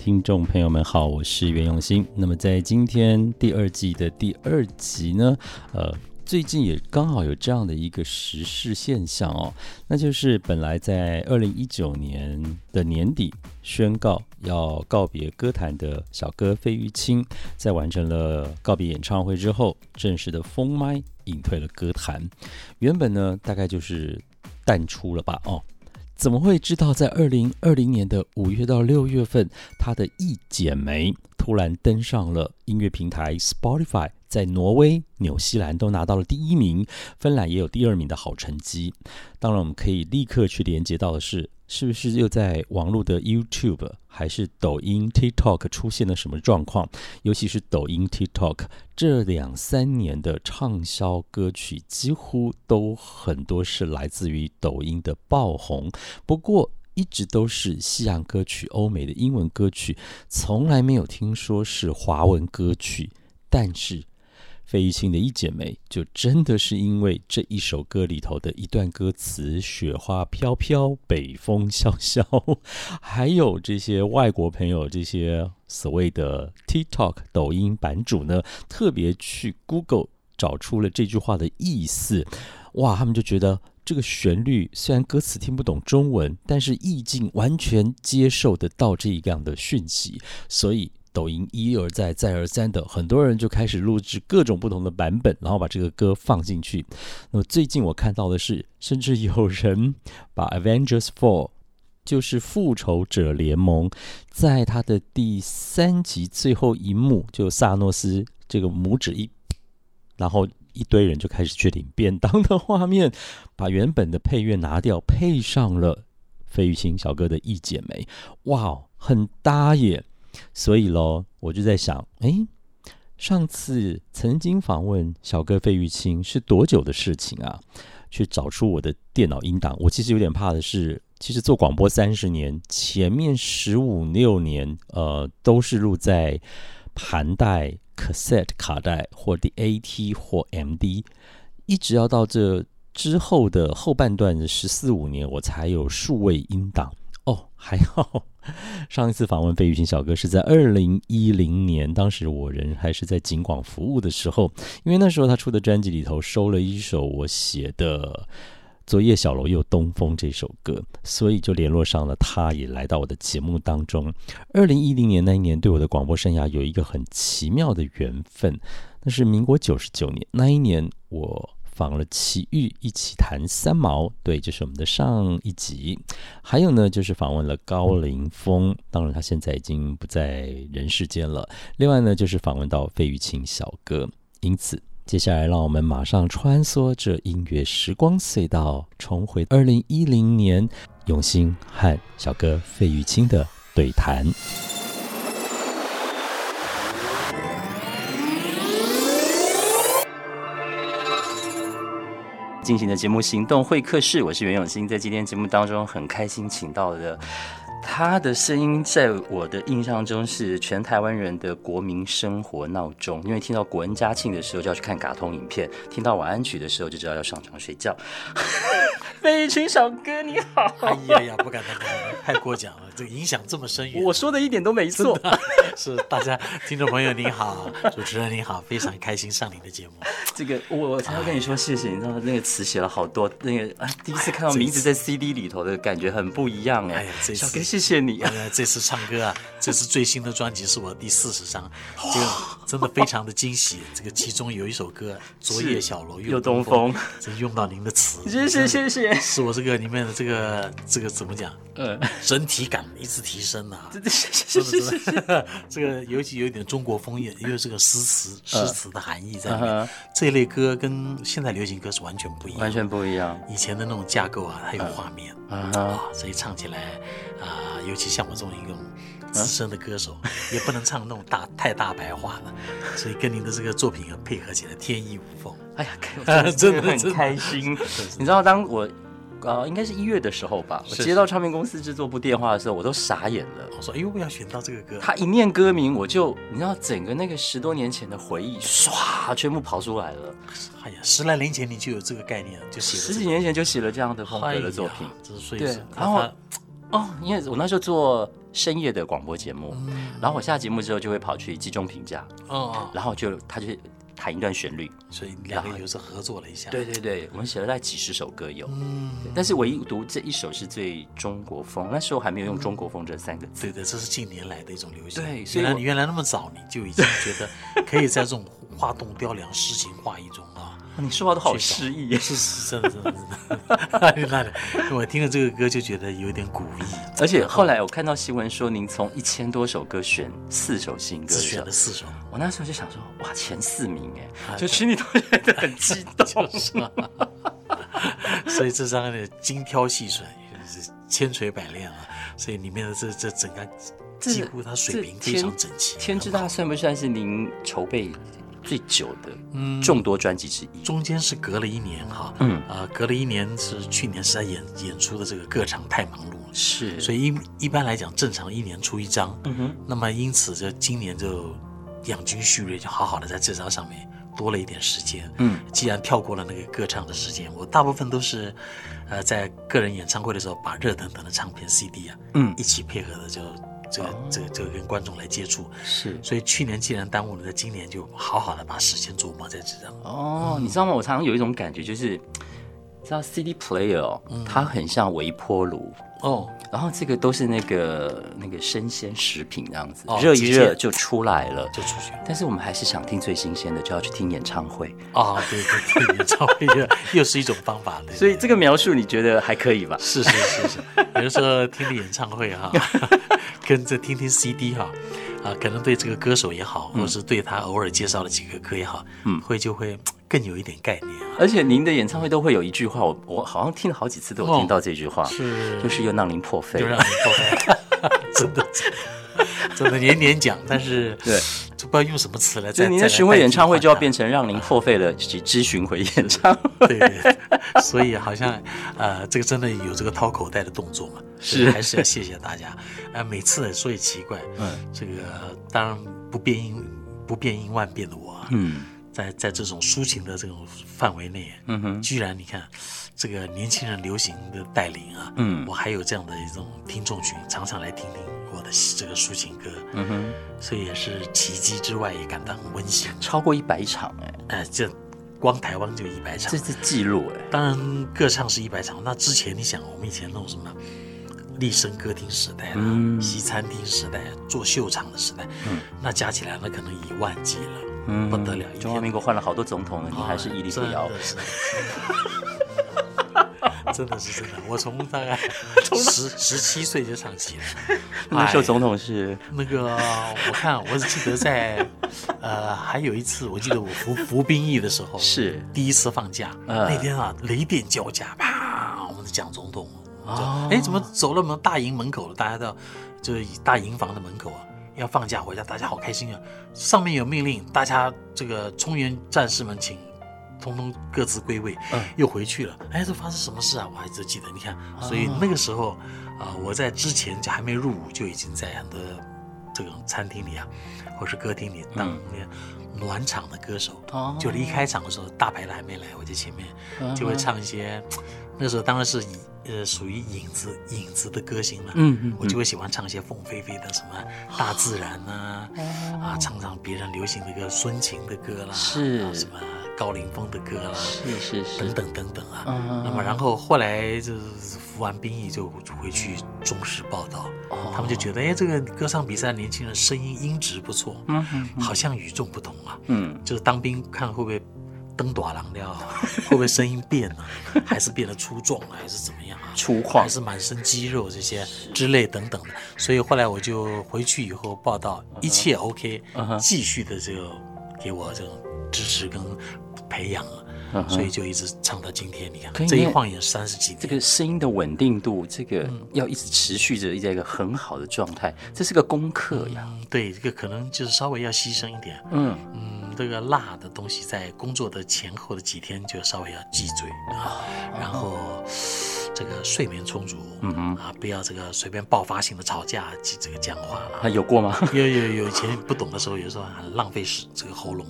听众朋友们好，我是袁永新。那么在今天第二季的第二集呢，呃，最近也刚好有这样的一个时事现象哦，那就是本来在二零一九年的年底宣告要告别歌坛的小哥费玉清，在完成了告别演唱会之后，正式的封麦隐退了歌坛。原本呢，大概就是淡出了吧，哦。怎么会知道在二零二零年的五月到六月份，他的一剪梅突然登上了音乐平台 Spotify，在挪威、纽西兰都拿到了第一名，芬兰也有第二名的好成绩。当然，我们可以立刻去连接到的是。是不是又在网络的 YouTube 还是抖音 TikTok 出现了什么状况？尤其是抖音 TikTok 这两三年的畅销歌曲，几乎都很多是来自于抖音的爆红。不过一直都是西洋歌曲、欧美的英文歌曲，从来没有听说是华文歌曲。但是。费玉清的一剪梅，就真的是因为这一首歌里头的一段歌词“雪花飘飘，北风萧萧”，还有这些外国朋友，这些所谓的 TikTok 抖音版主呢，特别去 Google 找出了这句话的意思。哇，他们就觉得这个旋律虽然歌词听不懂中文，但是意境完全接受得到这一样的讯息，所以。抖音一而再、再而三的，很多人就开始录制各种不同的版本，然后把这个歌放进去。那么最近我看到的是，甚至有人 把《Avengers Four》就是复仇者联盟，在他的第三集最后一幕，就萨诺斯这个拇指一，然后一堆人就开始去领便当的画面，把原本的配乐拿掉，配上了费玉清小哥的《一剪梅》，哇，很搭耶！所以喽，我就在想，哎，上次曾经访问小哥费玉清是多久的事情啊？去找出我的电脑音档，我其实有点怕的是，其实做广播三十年，前面十五六年，呃，都是录在盘带、cassette 卡带或 DAT 或 MD，一直要到这之后的后半段十四五年，我才有数位音档。哦，还好。上一次访问费玉清小哥是在二零一零年，当时我人还是在景广服务的时候，因为那时候他出的专辑里头收了一首我写的《昨夜小楼又东风》这首歌，所以就联络上了他，也来到我的节目当中。二零一零年那一年，对我的广播生涯有一个很奇妙的缘分，那是民国九十九年那一年我。访了齐豫一起谈三毛，对，这是我们的上一集。还有呢，就是访问了高凌风，当然他现在已经不在人世间了。另外呢，就是访问到费玉清小哥。因此，接下来让我们马上穿梭这音乐时光隧道，重回二零一零年，永兴和小哥费玉清的对谈。进行的节目行动会客室，我是袁永新，在今天节目当中很开心，请到的他的声音，在我的印象中是全台湾人的国民生活闹钟，因为听到国恩嘉庆的时候就要去看卡通影片，听到晚安曲的时候就知道要上床睡觉。飞群小哥你好，哎呀呀，不敢当，太过奖了，这个影响这么深远。我说的一点都没错，是大家听众朋友你好，主持人你好，非常开心上你的节目。这个我我才要跟你说谢谢，你知道那个词写了好多，那个啊第一次看到名字在 CD 里头的感觉很不一样哎。小哥谢谢你，这次唱歌啊，这次最新的专辑是我第四十张，这个真的非常的惊喜。这个其中有一首歌《昨夜小楼又东风》，这用到您的词，谢谢谢谢。是我这个里面的这个这个怎么讲？呃，整体感一直提升 呐。对对，是是是是。这个尤其有一点中国风，也因为这个诗词诗词的含义在里面。这一类歌跟现在流行歌是完全不一样，完全不一样。以前的那种架构啊，还有画面啊，所以唱起来啊，尤其像我这种一种资深的歌手，也不能唱那种大太大白话了，所以跟您的这个作品配合起来天衣无缝。哎呀，真的很开心。你知道，当我。呃，应该是一月的时候吧。我接到唱片公司制作部电话的时候，我都傻眼了。我说：“哎呦，我要选到这个歌。”他一念歌名，我就你知道，整个那个十多年前的回忆唰，全部跑出来了。哎呀，十来年前你就有这个概念，就写十几年前就写了这样的风格的作品。对，然后哦，因为我那时候做深夜的广播节目，然后我下节目之后就会跑去集中评价。哦，然后就他就。弹一段旋律，所以两个有时合作了一下。对对对，我们写了大概几十首歌有，嗯，但是唯独这一首是最中国风。那时候还没有用中国风这三个字。对的，这是近年来的一种流行。对，原来你原来那么早你就已经觉得可以在这种画栋雕梁、诗情画意中啊。你说话都好诗意，是是真的真的真的。我听了这个歌就觉得有点古意，而且后来我看到新闻说您从一千多首歌选四首新歌，只选了四首。我那时候就想说，哇，前四名哎，就群里都觉得很激 动，所以这张的精挑细选，是千锤百炼啊。所以里面的这这整个几乎它水平非常整齐。天之大算不算是您筹备？最久的众多专辑之一，中间是隔了一年哈，嗯。啊，隔了一年是去年是在演演出的这个各场太忙碌了，是，所以一一般来讲正常一年出一张，嗯哼，那么因此就今年就养精蓄锐，就好好的在这张上面多了一点时间，嗯，既然跳过了那个歌唱的时间，我大部分都是，呃，在个人演唱会的时候把热腾腾的唱片 CD 啊，嗯，一起配合的就。这个这个这个跟观众来接触是，所以去年既然耽误了，在今年就好好的把时间琢磨在这张。哦，你知道吗？我常常有一种感觉，就是知道 CD player，它很像微波炉哦，然后这个都是那个那个生鲜食品这样子，热一热就出来了，就出去。但是我们还是想听最新鲜的，就要去听演唱会啊！对对对，演唱会又 又是一种方法。所以这个描述你觉得还可以吧？是是是是，有的时候听的演唱会哈。跟着听听 CD 哈，啊，可能对这个歌手也好，或者是对他偶尔介绍的几个歌也好，嗯，会就会更有一点概念。而且您的演唱会都会有一句话，我我好像听了好几次都有听到这句话，是就是又让您破费，又让您破费，真的。真的年年讲，但是对，就不知道用什么词来。所以您的巡回演唱会就要变成让您破费了几支巡回演唱会。对，所以好像呃，这个真的有这个掏口袋的动作嘛？是，还是要谢谢大家。呃，每次说也奇怪，嗯，这个当然不变应不变应万变的我，嗯，在在这种抒情的这种范围内，嗯哼，居然你看。这个年轻人流行的带领啊，嗯，我还有这样的一种听众群，常常来听听我的这个抒情歌，嗯哼，所以也是奇迹之外，也感到很温馨。超过一百场，哎，哎，这光台湾就一百场，这是记录，哎。当然，歌唱是一百场，那之前你想，我们以前那种什么立声歌厅时代啊，西餐厅时代，做秀场的时代，嗯，那加起来那可能一万计了，嗯，不得了。中华民国换了好多总统了，你还是屹立不摇。真的是真的，我从大概 十十七岁就唱起了。那时候总统是那个，我看我只记得在呃，还有一次，我记得我服服兵役的时候是第一次放假，那天啊雷电交加，啪，我们的蒋总统啊，哎，怎么走了我们大营门口了？大家到就是大营房的门口啊，要放假回家，大家好开心啊！上面有命令，大家这个冲原战士们请。通通各自归位，嗯，又回去了。哎，这发生什么事啊？我还是记得。你看，所以那个时候啊，我在之前就还没入伍，就已经在很多这种餐厅里啊，或是歌厅里当那暖场的歌手。哦，就离开场的时候，大牌的还没来，我在前面就会唱一些。那时候当然是以呃属于影子影子的歌星了。嗯嗯，我就会喜欢唱一些凤飞飞的什么大自然呐，啊，唱唱别人流行的歌，孙晴的歌啦，是。什么？高凌风的歌啦，是是是，等等等等啊。那么然后后来就是服完兵役就回去中视报道，他们就觉得哎，这个歌唱比赛年轻人声音音质不错，嗯嗯。好像与众不同啊。嗯，就是当兵看会不会登短廊料，会不会声音变了，还是变得粗壮了，还是怎么样啊？粗犷，还是满身肌肉这些之类等等的。所以后来我就回去以后报道，一切 OK，继续的这个。给我这种支持跟培养。所以就一直唱到今天，你看这一晃眼三十几年，这个声音的稳定度，这个要一直持续着在一个很好的状态，这是个功课呀。对，这个可能就是稍微要牺牲一点。嗯嗯，这个辣的东西在工作的前后的几天就稍微要忌嘴啊，然后这个睡眠充足，嗯哼啊，不要这个随便爆发性的吵架这个讲话了。啊有过吗？有有有，以前不懂的时候，有时候很浪费时这个喉咙。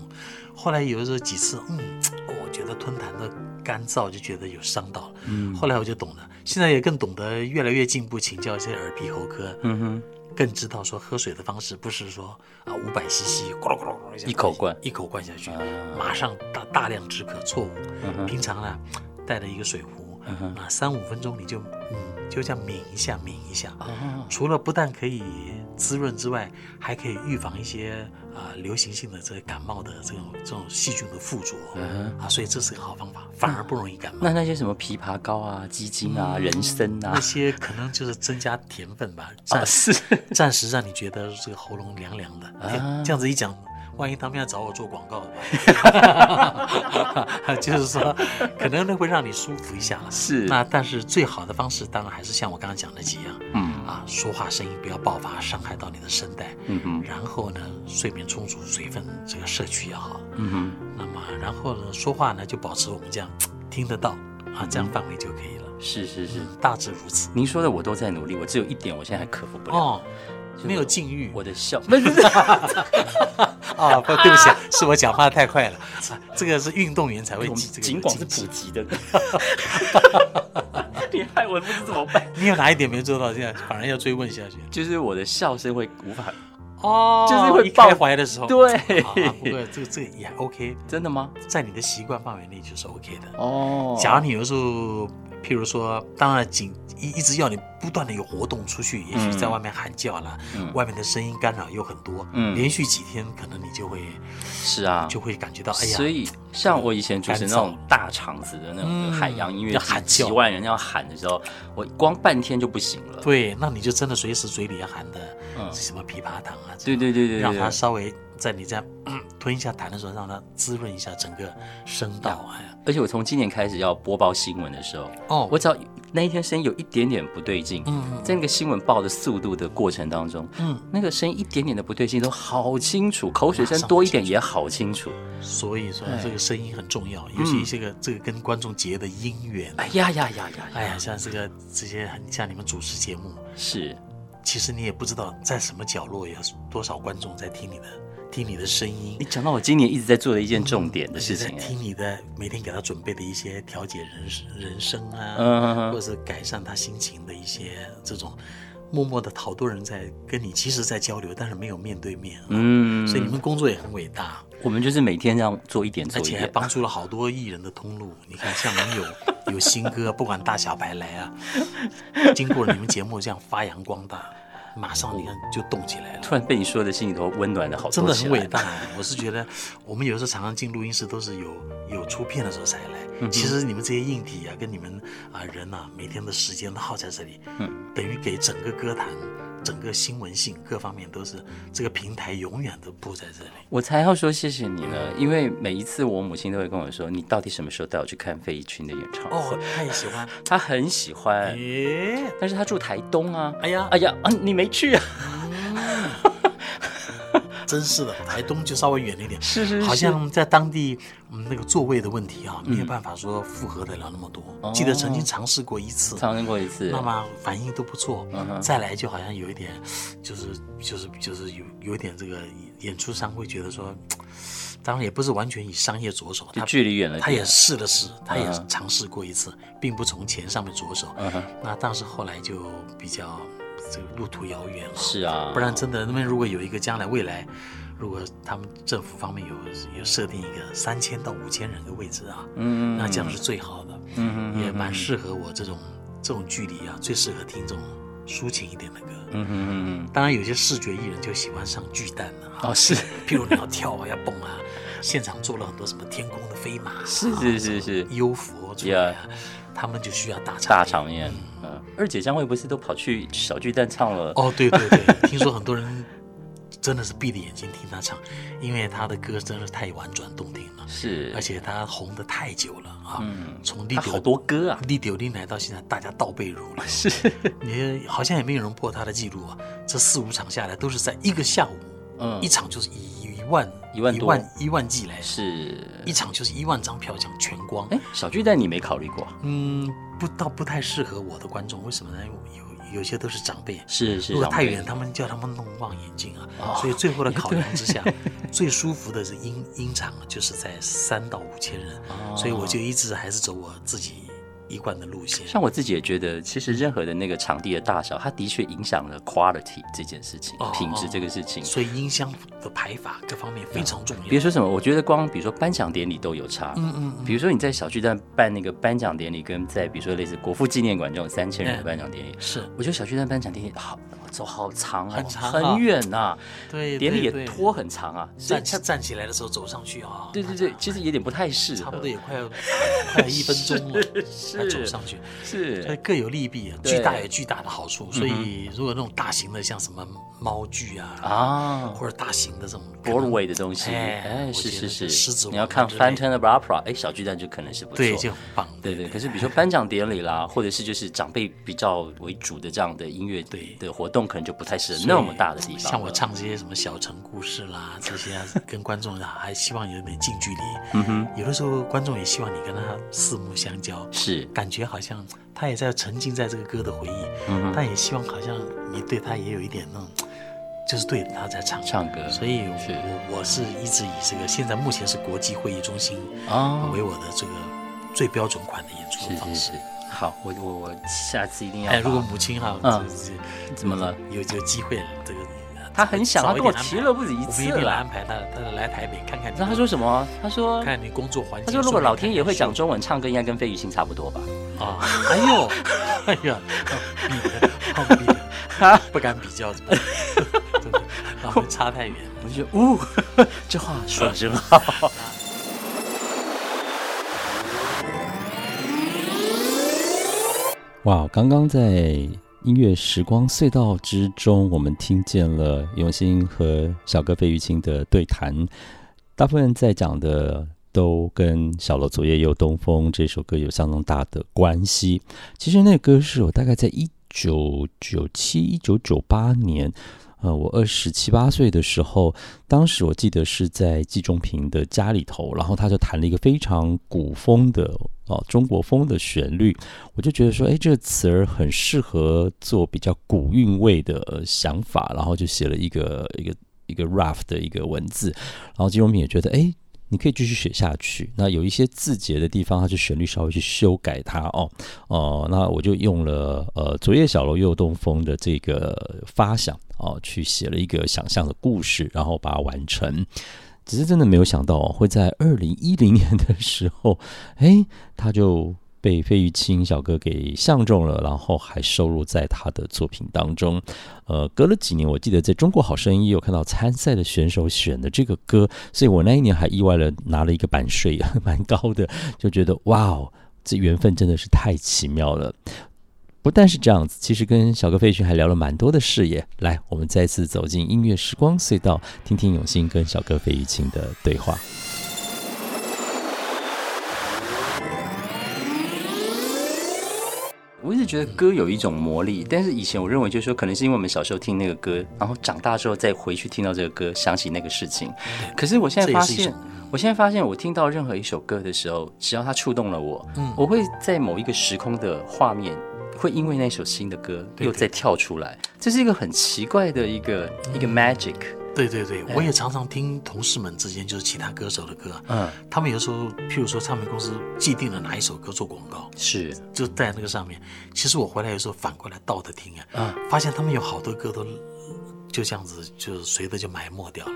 后来有的时候几次，嗯，我觉得吞痰的干燥，就觉得有伤到了。嗯，后来我就懂了，现在也更懂得越来越进步，请教一些耳鼻喉科。嗯哼，更知道说喝水的方式不是说啊五百 CC 咕噜咕噜一口灌。一口灌下去，马上大大量止渴，错误。平常呢带了一个水壶，啊三五分钟你就嗯就这样抿一下抿一下。除了不但可以滋润之外，还可以预防一些。啊，流行性的这个感冒的这种这种细菌的附着啊，所以这是个好方法，反而不容易感冒。那那些什么枇杷膏啊、鸡精啊、人参啊，那些可能就是增加甜分吧，暂时暂时让你觉得这个喉咙凉凉的。这样子一讲。万一他们要找我做广告，就是说，可能那会让你舒服一下了。是，那但是最好的方式，当然还是像我刚刚讲的几样，嗯啊，说话声音不要爆发，伤害到你的声带。嗯哼。然后呢，睡眠充足，水分这个摄取也好。嗯哼。那么，然后呢，说话呢就保持我们这样听得到啊，这样范围就可以了。是是是，大致如此。您说的我都在努力，我只有一点，我现在还克服不了。哦。没有禁欲，我的笑。啊，不，对不起，是我讲话太快了。这个是运动员才会记这个，尽管是普及的。你害我不知怎么办。你有哪一点没做到？现在反而要追问下去。就是我的笑声会无法哦，就是会开怀的时候。对，不过这个这个也 OK，真的吗？在你的习惯范围内就是 OK 的。哦，假如你有时候。譬如说，当然紧一一直要你不断的有活动出去，也许在外面喊叫了，外面的声音干扰又很多，连续几天可能你就会是啊，就会感觉到哎呀。所以像我以前主持那种大场子的那种海洋音乐，喊几万人要喊的时候，我光半天就不行了。对，那你就真的随时嘴里要喊的什么枇杷糖啊，对对对对，让它稍微在你这样吞一下痰的时候，让它滋润一下整个声道哎。而且我从今年开始要播报新闻的时候，哦，我只要那一天声音有一点点不对劲，嗯，在那个新闻报的速度的过程当中，嗯，那个声音一点点的不对劲都好清楚，口水声多一点也好清楚。所以说这个声音很重要，尤其这个这个跟观众结的姻缘。哎呀呀呀呀！哎呀，像这个这些很像你们主持节目是，其实你也不知道在什么角落有多少观众在听你的。听你的声音，你讲到我今年一直在做的一件重点的事情，听你的每天给他准备的一些调节人人生啊，或者是改善他心情的一些这种，默默的好多人在跟你，其实在交流，但是没有面对面。嗯，所以你们工作也很伟大。我们就是每天这样做一点，而且还帮助了好多艺人的通路。你看，像能有有新歌，不管大小白来啊，经过你们节目这样发扬光大。马上你看就动起来了，突然被你说的心里头温暖的好，真的很伟大。我是觉得我们有时候常常进录音室都是有有出片的时候才来，其实你们这些硬体啊，跟你们啊人呐，每天的时间都耗在这里，嗯，等于给整个歌坛。整个新闻性各方面都是这个平台永远都布在这里，我才要说谢谢你呢。因为每一次我母亲都会跟我说，你到底什么时候带我去看费玉清的演唱会？哦，她也喜欢，她很喜欢。耶，但是她住台东啊。哎呀，哎呀，啊，你没去啊？真是的，台东就稍微远了一点，是是，好像在当地，嗯，那个座位的问题啊，没有办法说复合得了那么多。记得曾经尝试过一次，尝试过一次，那么反应都不错。再来就好像有一点，就是就是就是有有点这个演出商会觉得说，当然也不是完全以商业着手，他距离远了，他也试了试，他也尝试过一次，并不从钱上面着手。那但是后来就比较。这个路途遥远了，是啊，不然真的那边如果有一个将来未来，如果他们政府方面有有设定一个三千到五千人的位置啊，嗯，那这样是最好的，嗯嗯，也蛮适合我这种这种距离啊，最适合听这种抒情一点的歌，嗯嗯嗯当然有些视觉艺人就喜欢上巨蛋了，哦是，譬如你要跳啊要蹦啊，现场做了很多什么天空的飞马，是是是是，优佛出来啊，他们就需要大大场面。二姐张惠不是都跑去小巨蛋唱了？哦，对对对，听说很多人真的是闭着眼睛听她唱，因为她的歌真的太婉转动听了，是，而且她红的太久了啊，嗯，从历好多歌啊，历九零来到现在，大家倒背如流，是，你好像也没有人破她的记录啊，这四五场下来都是在一个下午，嗯，一场就是以一万一万一万一万计来，是一场就是一万张票抢全光，哎，小巨蛋你没考虑过？嗯，不，倒不太适合我的观众，为什么呢？有。有些都是长辈，是是，如果太远，他们叫他们弄望远镜啊。所以最后的 考量之下，最舒服的是音音场，就是在三到五千人。所以我就一直还是走我自己。一贯的路线，像我自己也觉得，其实任何的那个场地的大小，它的确影响了 quality 这件事情，品质这个事情。所以音箱的排法各方面非常重要。别说什么，我觉得光比如说颁奖典礼都有差。嗯嗯。比如说你在小巨蛋办那个颁奖典礼，跟在比如说类似国父纪念馆这种三千人的颁奖典礼，是，我觉得小巨蛋颁奖典礼好走好长哦，很长，很远呐。对，典礼也拖很长啊。站站起来的时候走上去啊。对对对，其实有点不太适合。差不多也快要快一分钟了，是走上去。是，所以各有利弊啊，巨大有巨大的好处。所以如果那种大型的，像什么猫剧啊，啊，或者大型的这种 Broadway 的东西，哎，是是是，狮子，你要看 Phantom of Opera，哎，小巨蛋就可能是不错，对，就很棒。对对，可是比如说颁奖典礼啦，或者是就是长辈比较为主的这样的音乐对的活动，可能就不太适合那么大的地方。像我唱这些什么小城故事啦，这些跟观众还希望有点近距离。嗯哼，有的时候观众也希望你跟他四目相交，是感觉好像。他也在沉浸在这个歌的回忆，但也希望好像你对他也有一点那种，就是对他在唱唱歌。所以，我我是一直以这个现在目前是国际会议中心啊为我的这个最标准款的演出的方式。好，我我我下次一定要。哎，如果母亲哈，嗯，怎么了？有有机会了，这个。他很想，他跟我提了不止一次了。我一定安排他，他来台北看看。那他说什么？他说看你工作环境。他说如果老天爷会讲中文，唱歌应该跟费玉清差不多吧？啊，哎呦，哎呀，比的，比不敢比较，真的，然后差太远。我就觉得，呜，这话说的真好。哇，刚刚在。音乐时光隧道之中，我们听见了永兴和小哥费玉清的对谈。大部分在讲的都跟《小楼昨夜又东风》这首歌有相当大的关系。其实那歌是我大概在一九九七、一九九八年。呃，我二十七八岁的时候，当时我记得是在季中平的家里头，然后他就弹了一个非常古风的哦中国风的旋律，我就觉得说，哎，这个词儿很适合做比较古韵味的想法，然后就写了一个一个一个 rough 的一个文字，然后金荣平也觉得，哎。你可以继续写下去。那有一些字节的地方，它就旋律稍微去修改它哦。哦，那我就用了呃“昨夜小楼又东风”的这个发想哦，去写了一个想象的故事，然后把它完成。只是真的没有想到会在二零一零年的时候，哎，他就。被费玉清小哥给相中了，然后还收录在他的作品当中。呃，隔了几年，我记得在中国好声音也有看到参赛的选手选的这个歌，所以我那一年还意外的拿了一个版税，蛮高的，就觉得哇哦，这缘分真的是太奇妙了。不但是这样子，其实跟小哥费玉还聊了蛮多的事业。来，我们再次走进音乐时光隧道，听听永兴跟小哥费玉清的对话。我一直觉得歌有一种魔力，但是以前我认为就是说，可能是因为我们小时候听那个歌，然后长大之后再回去听到这个歌，想起那个事情。可是我现在发现，我现在发现，我听到任何一首歌的时候，只要它触动了我，我会在某一个时空的画面，会因为那首新的歌又再跳出来。这是一个很奇怪的一个一个 magic。对对对，我也常常听同事们之间就是其他歌手的歌，嗯，他们有时候，譬如说唱片公司既定了哪一首歌做广告，是就在那个上面。其实我回来有时候反过来倒着听啊，嗯，发现他们有好多歌都。就这样子，就随着就埋没掉了。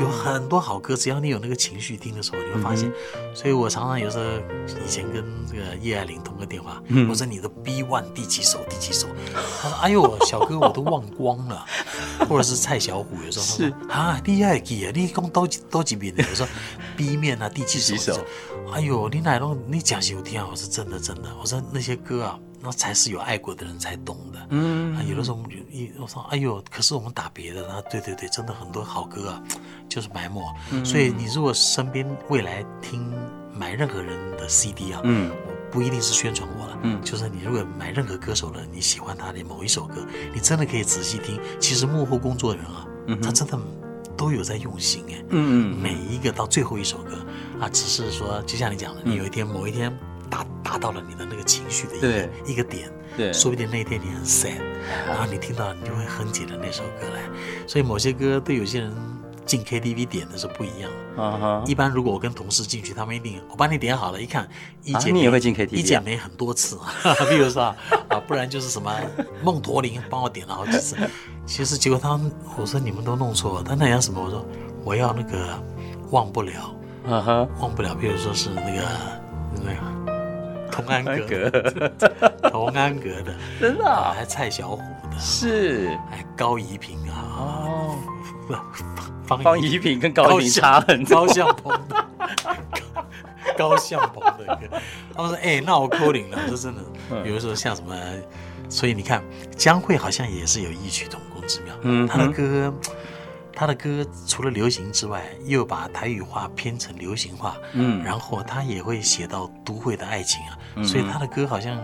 有很多好歌，只要你有那个情绪听的时候，你会发现。所以我常常有时候以前跟这个叶爱玲通个电话，我说你的 B One 第几首？第几首？他说：“哎呦，小哥我都忘光了。”或者是蔡小虎有时候说：“啊，你还记啊？你讲多多几遍的？”我说：“B 面啊，第几首？”哎呦，你哪弄？你讲是有听啊？我说真的真的。我说那些歌啊。那才是有爱过的人才懂的。嗯，啊有的时候我们一我说，哎呦，可是我们打别的，那对对对，真的很多好歌啊，就是埋没。所以你如果身边未来听买任何人的 CD 啊，嗯，不一定是宣传我了，嗯，就是你如果买任何歌手的，你喜欢他的某一首歌，你真的可以仔细听，其实幕后工作人啊，他真的都有在用心哎，嗯嗯，每一个到最后一首歌啊，只是说就像你讲的，你有一天某一天。达达到了你的那个情绪的一个一个点，对，说不定那一天你很 sad，然后你听到你就会哼起了那首歌来。所以某些歌对有些人进 KTV 点的是不一样。啊哈，一般如果我跟同事进去，他们一定我帮你点好了，一看一姐你也会进 KTV，一姐没很多次，比如说啊，不然就是什么梦驼铃帮我点了好几次。其实结果他们我说你们都弄错，他那要什么？我说我要那个忘不了，啊哈，忘不了。比如说是那个那个。童安阁，同安阁。的，真的，还蔡小虎的，是，还高怡平啊，哦，方方怡平跟高怡平差很高向鹏的，高向鹏的歌，他们说，哎，那我扣零了，我说真的，比如说像什么，所以你看，江蕙好像也是有异曲同工之妙，嗯，他的歌。他的歌除了流行之外，又把台语话编成流行化，嗯，然后他也会写到都会的爱情啊，所以他的歌好像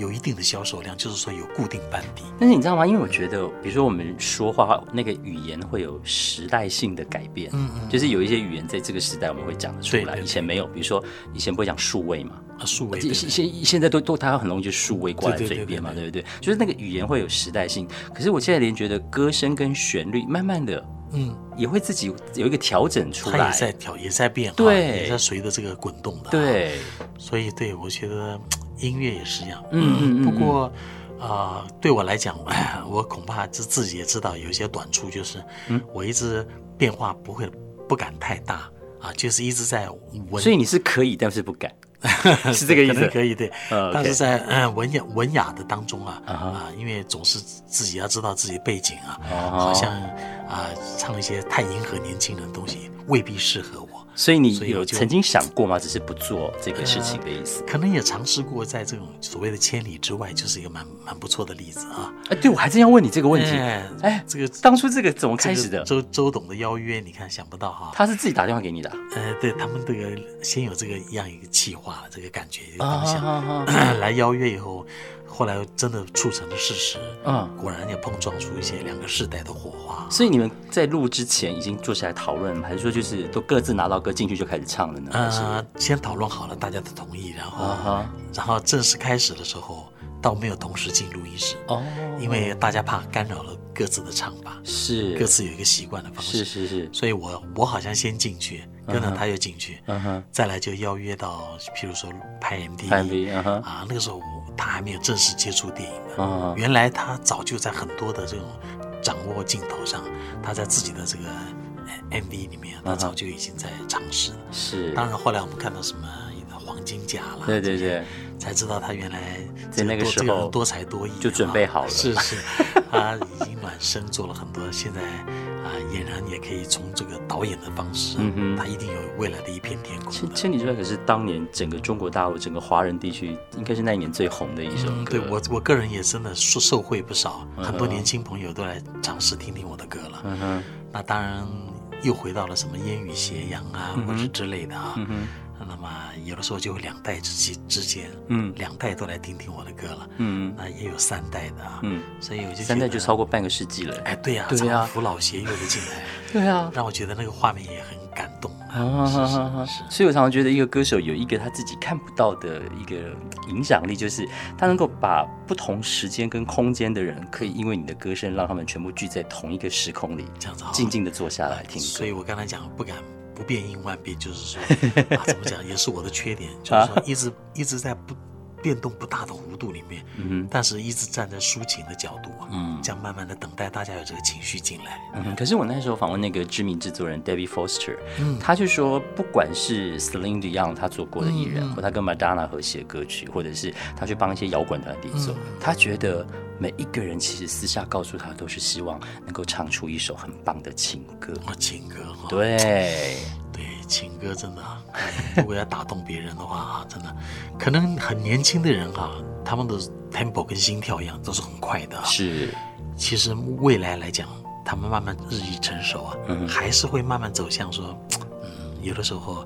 有一定的销售量，就是说有固定班底。但是你知道吗？因为我觉得，比如说我们说话那个语言会有时代性的改变，嗯嗯，就是有一些语言在这个时代我们会讲得出来，以前没有。比如说以前不会讲数位嘛，啊数位，现现现在都都它很容易就数位挂在嘴边嘛，对不对？就是那个语言会有时代性。可是我现在连觉得歌声跟旋律慢慢的。嗯，也会自己有一个调整出来，它也在调，也在变，对，也在随着这个滚动的，对。所以，对我觉得音乐也是一样。嗯嗯。不过，啊，对我来讲，我恐怕自自己也知道有一些短处，就是，嗯，我一直变化不会不敢太大啊，就是一直在文。所以你是可以，但是不敢。是这个意思，可以对，但是在嗯文雅文雅的当中啊啊，因为总是自己要知道自己背景啊，好像啊唱一些太迎合年轻人的东西未必适合我。所以你有曾经想过吗？只是不做这个事情的意思。可能也尝试过，在这种所谓的千里之外，就是一个蛮蛮不错的例子啊。哎，对，我还真要问你这个问题。哎，这个当初这个怎么开始的？周周董的邀约，你看想不到哈。他是自己打电话给你的？呃，对他们这个先有这个一样一个计划，这个感觉一个方向，来邀约以后。后来真的促成了事实，嗯，果然也碰撞出一些两个世代的火花。所以你们在录之前已经坐下来讨论，还是说就是都各自拿到歌进去就开始唱了呢？呃，先讨论好了大家的同意，然后，然后正式开始的时候。倒没有同时进录音室哦，因为大家怕干扰了各自的唱法，是。各自有一个习惯的方式，是是是，所以我我好像先进去，跟着他又进去，嗯哼，再来就邀约到，譬如说拍 MV，啊，那个时候他还没有正式接触电影的，原来他早就在很多的这种掌握镜头上，他在自己的这个 MV 里面，他早就已经在尝试了，是，当然后来我们看到什么黄金甲了，对对对。才知道他原来在那个时候多才多艺，就准备好了。是是，他已经暖身做了很多，现在啊俨然也可以从这个导演的方式，嗯哼，他一定有未来的一片天空。千千里之外可是当年整个中国大陆、整个华人地区，应该是那一年最红的一首歌。对我我个人也真的受受惠不少，很多年轻朋友都来尝试听听我的歌了。嗯哼，那当然又回到了什么烟雨斜阳啊，或者之类的啊。嗯哼。那么有的时候就两代之间之间，嗯，两代都来听听我的歌了，嗯，那也有三代的啊，嗯，所以我就三代就超过半个世纪了，哎，对呀，对呀，扶老携幼的进来，对啊，让我觉得那个画面也很感动啊，是是，所以我常常觉得一个歌手有一个他自己看不到的一个影响力，就是他能够把不同时间跟空间的人，可以因为你的歌声，让他们全部聚在同一个时空里，这样子静静的坐下来听。所以我刚才讲不敢。不变应万变，就是说，啊，怎么讲，也是我的缺点，就是说，一直一直在不变动不大的弧度里面，嗯但是一直站在抒情的角度啊，嗯，这样慢慢的等待大家有这个情绪进来，嗯可是我那时候访问那个知名制作人 David Foster，嗯，他就说，不管是 Celine Dion 他做过的艺人，或他跟 Madonna 合写歌曲，或者是他去帮一些摇滚团体做，他觉得每一个人其实私下告诉他，都是希望能够唱出一首很棒的情歌，情歌，对。对。情歌真的，如果要打动别人的话啊，真的，可能很年轻的人哈，他们的 tempo 跟心跳一样，都是很快的。是，其实未来来讲，他们慢慢日益成熟啊，还是会慢慢走向说，嗯，有的时候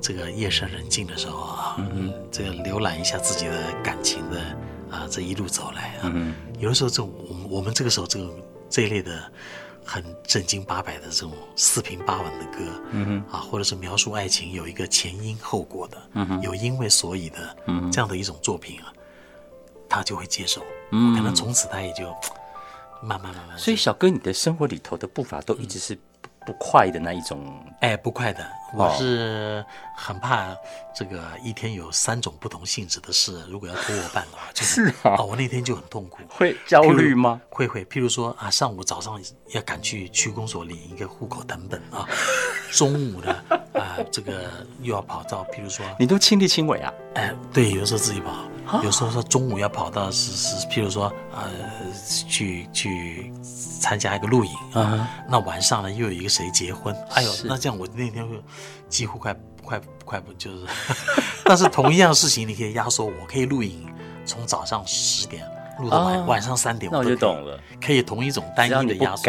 这个夜深人静的时候啊，嗯，这个浏览一下自己的感情的啊，这一路走来啊，有的时候这我们我们这个时候这个这一类的。很正经八百的这种四平八稳的歌，嗯，啊，或者是描述爱情有一个前因后果的，嗯，有因为所以的，嗯，这样的一种作品啊，他就会接受，嗯，可能从此他也就慢慢慢慢。所以小哥，你的生活里头的步伐都一直是不快的那一种，哎，不快的。我是很怕这个一天有三种不同性质的事，如果要托我办的话，就是啊，我那天就很痛苦，会焦虑吗？会会，譬如说啊，上午早上要赶去区公所领一个户口成本啊，中午的啊，这个又要跑到，譬如说，你都亲力亲为啊？哎，对，有时候自己跑，有时候说中午要跑到是是，譬如说呃，去去参加一个录影啊，那晚上呢又有一个谁结婚，哎呦，那这样我那天会。几乎快快快不就是，但是同一样事情你可以压缩，我可以录影，从早上十点录到晚晚上三点，那我就懂了，可以同一种单一的压缩。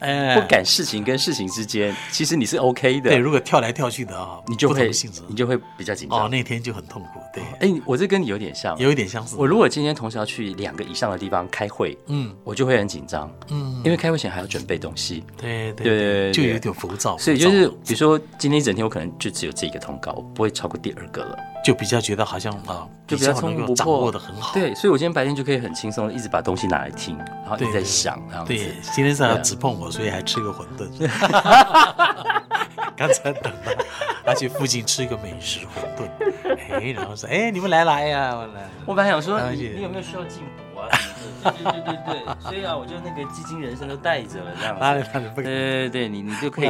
哎，不赶事情跟事情之间，其实你是 OK 的。对，如果跳来跳去的啊，你就会你就会比较紧张。哦，那天就很痛苦。对，哎，我这跟你有点像，有一点相似。我如果今天同时要去两个以上的地方开会，嗯，我就会很紧张，嗯，因为开会前还要准备东西。对对对，就有点浮躁。所以就是，比如说今天一整天，我可能就只有这一个通告，我不会超过第二个了。就比较觉得好像啊，就比较掌握的很好。对，所以我今天白天就可以很轻松的一直把东西拿来听，然后一直在想这样子。对，今天是只碰我，所以还吃个馄饨。刚才等了，而且附近吃一个美食馄饨。哎，然后说，哎，你们来来呀，我来。我本来想说，你你有没有需要进补啊？对对对对，所以啊，我就那个基金人生都带着了这样子。哪里哪里不？对对对，你你就可以。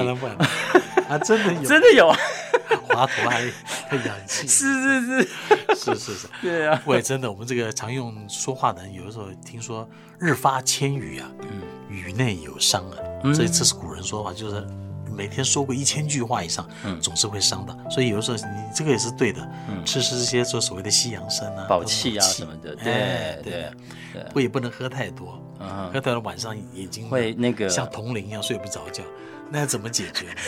啊，真的有，真的有。滑头还很洋气，是是是是是是，对啊，喂，真的，我们这个常用说话的人，有的时候听说日发千语啊，嗯，语内有伤啊，所以这是古人说法，就是每天说过一千句话以上，嗯，总是会伤的，所以有的时候你这个也是对的，嗯，吃吃这些说所谓的西洋参啊，保气啊什么的，对对对，不也不能喝太多，喝太多晚上眼睛会那个像铜铃一样睡不着觉。那要怎么解决？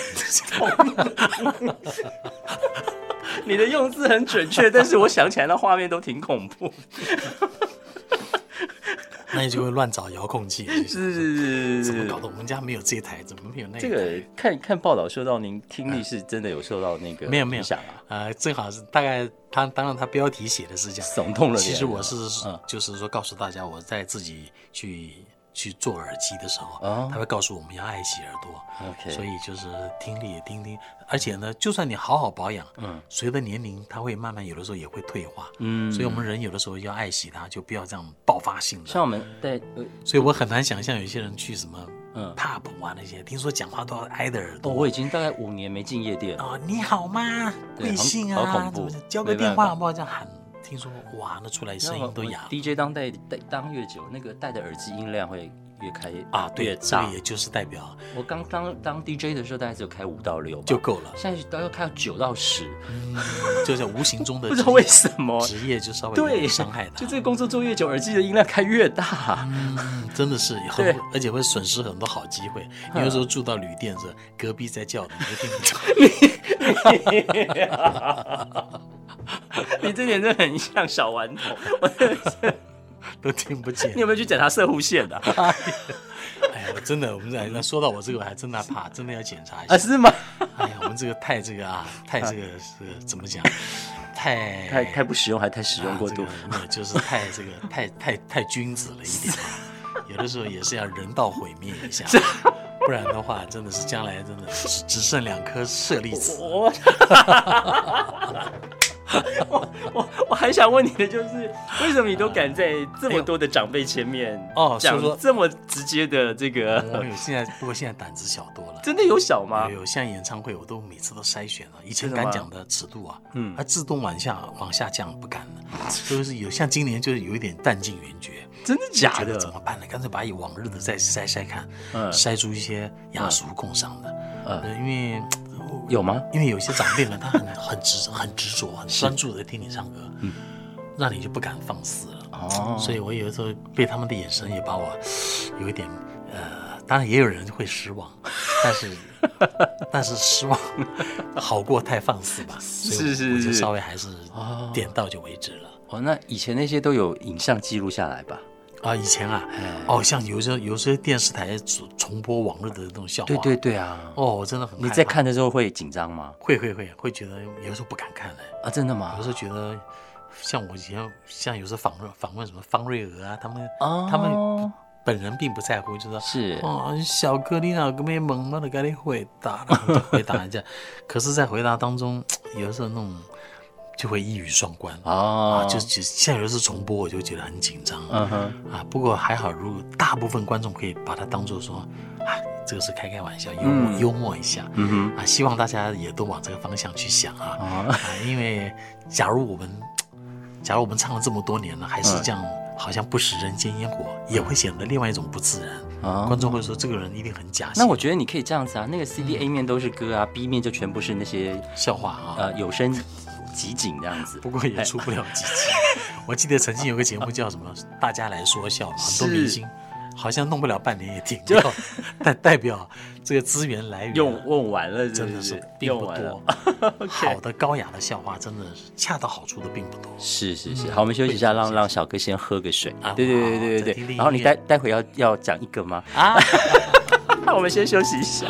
你的用字很准确，但是我想起来那画面都挺恐怖。那你就会乱找遥控器。是是是怎么搞的？我们家没有这台，怎么没有那台？这个看看报道说到您听力是真的有受到那个没有没有响啊？呃，正好是大概他当然他标题写的是这样耸动了。其实我是就是说告诉大家，我在自己去。去做耳机的时候，他会告诉我们要爱惜耳朵。OK，所以就是听力也听听，而且呢，就算你好好保养，嗯，随着年龄，它会慢慢有的时候也会退化。嗯，所以我们人有的时候要爱惜它，就不要这样爆发性的。像我们对，所以我很难想象有些人去什么嗯 pub 啊那些，听说讲话都要挨着耳朵。我已经大概五年没进夜店了。哦，你好吗？贵姓啊？好恐怖！交个电话好不好？这样喊。听说哇，那出来声音都哑。DJ 当戴戴当越久，那个戴的耳机音量会越开啊，对，这个也就是代表我刚当当 DJ 的时候，大概只有开五到六就够了，现在都要开到九到十，就是无形中的 不知道为什么。职业就稍微对伤害的，就这个工作做越久，耳机的音量开越大，真的是 很，而且会损失很多好机会。有时候住到旅店是隔壁在叫的，你就听不到。你这点真的很像小顽童，我 都听不见。你有没有去检查射护线的？哎呀，我真的，我们在那说到我这个，我还真的怕，真的要检查一下。啊，是吗？哎呀，我们这个太这个啊，太这个是怎么讲？太太太不实用，还太使用过度，就是太这个太太太君子了一点。有的时候也是要人道毁灭一下。不然的话，真的是将来真的只只剩两颗舍利子。我我我还想问你的就是，为什么你都敢在这么多的长辈前面哦讲这么直接的这个？现在不过现在胆子小多了，真的有小吗？有像演唱会，我都每次都筛选了。以前敢讲的尺度啊，嗯，它自动往下往下降，不敢了。就是有像今年就是有一点弹尽援绝，真的假的？怎么办呢？干脆把以往日的再筛筛看，嗯，筛出一些雅俗共赏的，嗯，因为。有吗？因为有些长辈们他很 很执很执着很专注的听你唱歌，嗯，让你就不敢放肆了。哦，所以我有的时候被他们的眼神也把我 有一点呃，当然也有人会失望，但是但是失望 好过太放肆吧。是是是，就稍微还是点到就为止了。哦，那以前那些都有影像记录下来吧？啊，以前啊，哦，像有时候有时候电视台重重播往日的那种笑话，对对对啊，哦，我真的很。你在看的时候会紧张吗？会会会，会觉得有时候不敢看嘞。啊，真的吗？有时候觉得，像我以前像有时候访问访问什么方瑞娥啊，他们他们本人并不在乎，就说是哦，小哥你哪个没猛嘛的给你回答，回答一下。可是，在回答当中，有时候那种。就会一语双关啊，就就现在有是重播，我就觉得很紧张。嗯哼啊，不过还好，如果大部分观众可以把它当做说啊，这个是开开玩笑，幽默幽默一下。嗯哼啊，希望大家也都往这个方向去想啊啊，因为假如我们假如我们唱了这么多年了，还是这样，好像不食人间烟火，也会显得另外一种不自然啊。观众会说这个人一定很假。那我觉得你可以这样子啊，那个 C D A 面都是歌啊，B 面就全部是那些笑话啊，呃，有声。集锦这样子，不过也出不了几集。我记得曾经有个节目叫什么“大家来说笑”，很多明星好像弄不了半年也停掉。但代表这个资源来源用用完了，真的是并不多。好的高雅的笑话，真的是恰到好处的并不多。是是是，好，我们休息一下，让让小哥先喝个水。对对对对对对。然后你待待会要要讲一个吗？啊，我们先休息一下。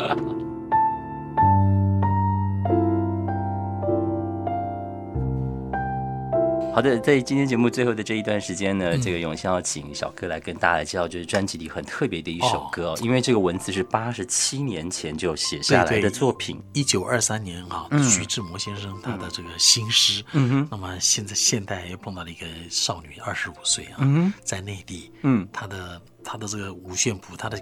好的，在今天节目最后的这一段时间呢，这个永香要请小哥来跟大家介绍，就是专辑里很特别的一首歌，因为这个文字是八十七年前就写下来的作品，一九二三年啊，徐志摩先生他的这个新诗。嗯哼，那么现在现代又碰到了一个少女，二十五岁啊，嗯在内地，嗯，他的他的这个五线谱，他的。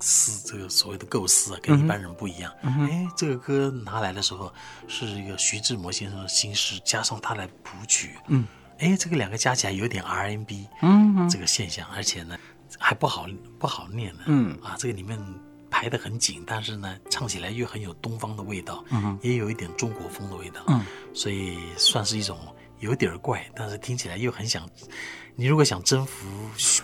思这个所谓的构思啊，跟一般人不一样。哎，这个歌拿来的时候是一个徐志摩先生的新诗，加上他来谱曲。嗯，哎，这个两个加起来有点 R&B，嗯，这个现象，而且呢还不好不好念呢。嗯，啊，这个里面排的很紧，但是呢唱起来又很有东方的味道，嗯，也有一点中国风的味道。嗯，所以算是一种有点怪，但是听起来又很想。你如果想征服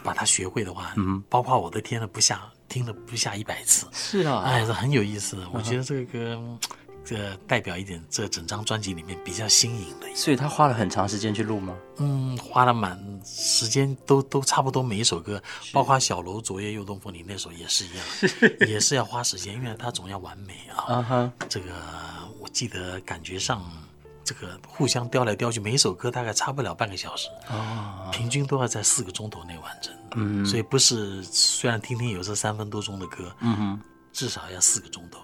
把它学会的话，嗯，包括我的天呐不下。听了不下一百次，是啊，哎，是很有意思的。我觉得这个歌，这代表一点，这整张专辑里面比较新颖的。所以他花了很长时间去录吗？嗯，花了蛮时间，都都差不多。每一首歌，包括《小楼昨夜又东风》里那首也是一样，也是要花时间，因为他总要完美啊。啊哈，这个我记得感觉上。这个互相调来调去，每一首歌大概差不了半个小时，哦，平均都要在四个钟头内完成，嗯，所以不是虽然听听有这三分多钟的歌，嗯哼，至少要四个钟头，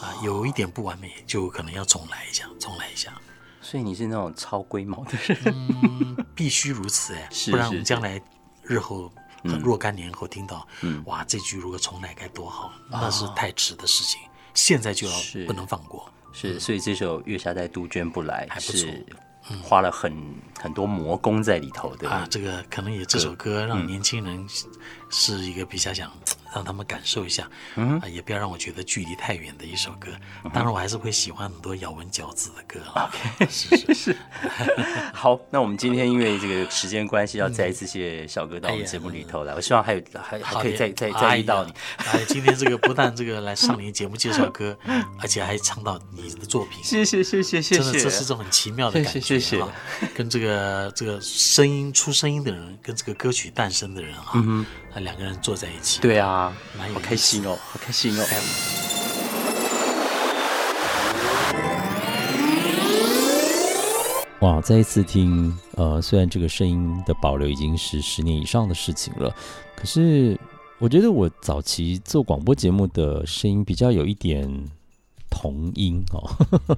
啊，有一点不完美就可能要重来一下，重来一下，所以你是那种超龟毛的人，嗯，必须如此哎，不然我们将来日后若干年后听到，嗯，哇，这句如果重来该多好，那是太迟的事情，现在就要不能放过。是，所以这首《月下在杜鹃不来》是花了很很多魔功在里头的啊。这个可能也这首歌让年轻人是一个比较想。让他们感受一下，嗯，也不要让我觉得距离太远的一首歌。当然，我还是会喜欢很多咬文嚼字的歌。OK，是 是是。好，那我们今天因为这个时间关系，要再一次谢谢小哥到我们节目里头来。我希望还有还还可以再再再遇到你。哎，今天这个不但这个来上您节目介绍歌，而且还唱到你的作品。谢谢谢谢谢谢，真的这是种很奇妙的感觉。谢谢。跟这个这个声音出声音的人，跟这个歌曲诞生的人啊，那两个人坐在一起。对啊。好开心哦，好开心哦！哇，再一次听，呃，虽然这个声音的保留已经是十年以上的事情了，可是我觉得我早期做广播节目的声音比较有一点童音哦，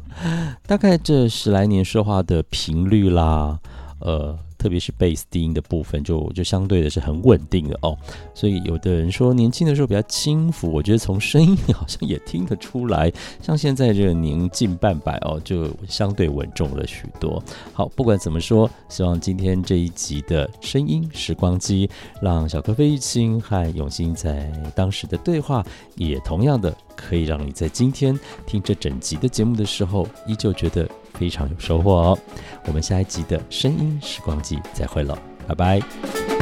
大概这十来年说话的频率啦，呃。特别是贝斯低音的部分，就就相对的是很稳定的哦。所以有的人说年轻的时候比较轻浮，我觉得从声音好像也听得出来。像现在这个年近半百哦，就相对稳重了许多。好，不管怎么说，希望今天这一集的声音时光机，让小柯飞玉清和永兴在当时的对话，也同样的可以让你在今天听这整集的节目的时候，依旧觉得。非常有收获哦。我们下一集的声音时光机再会了，拜拜。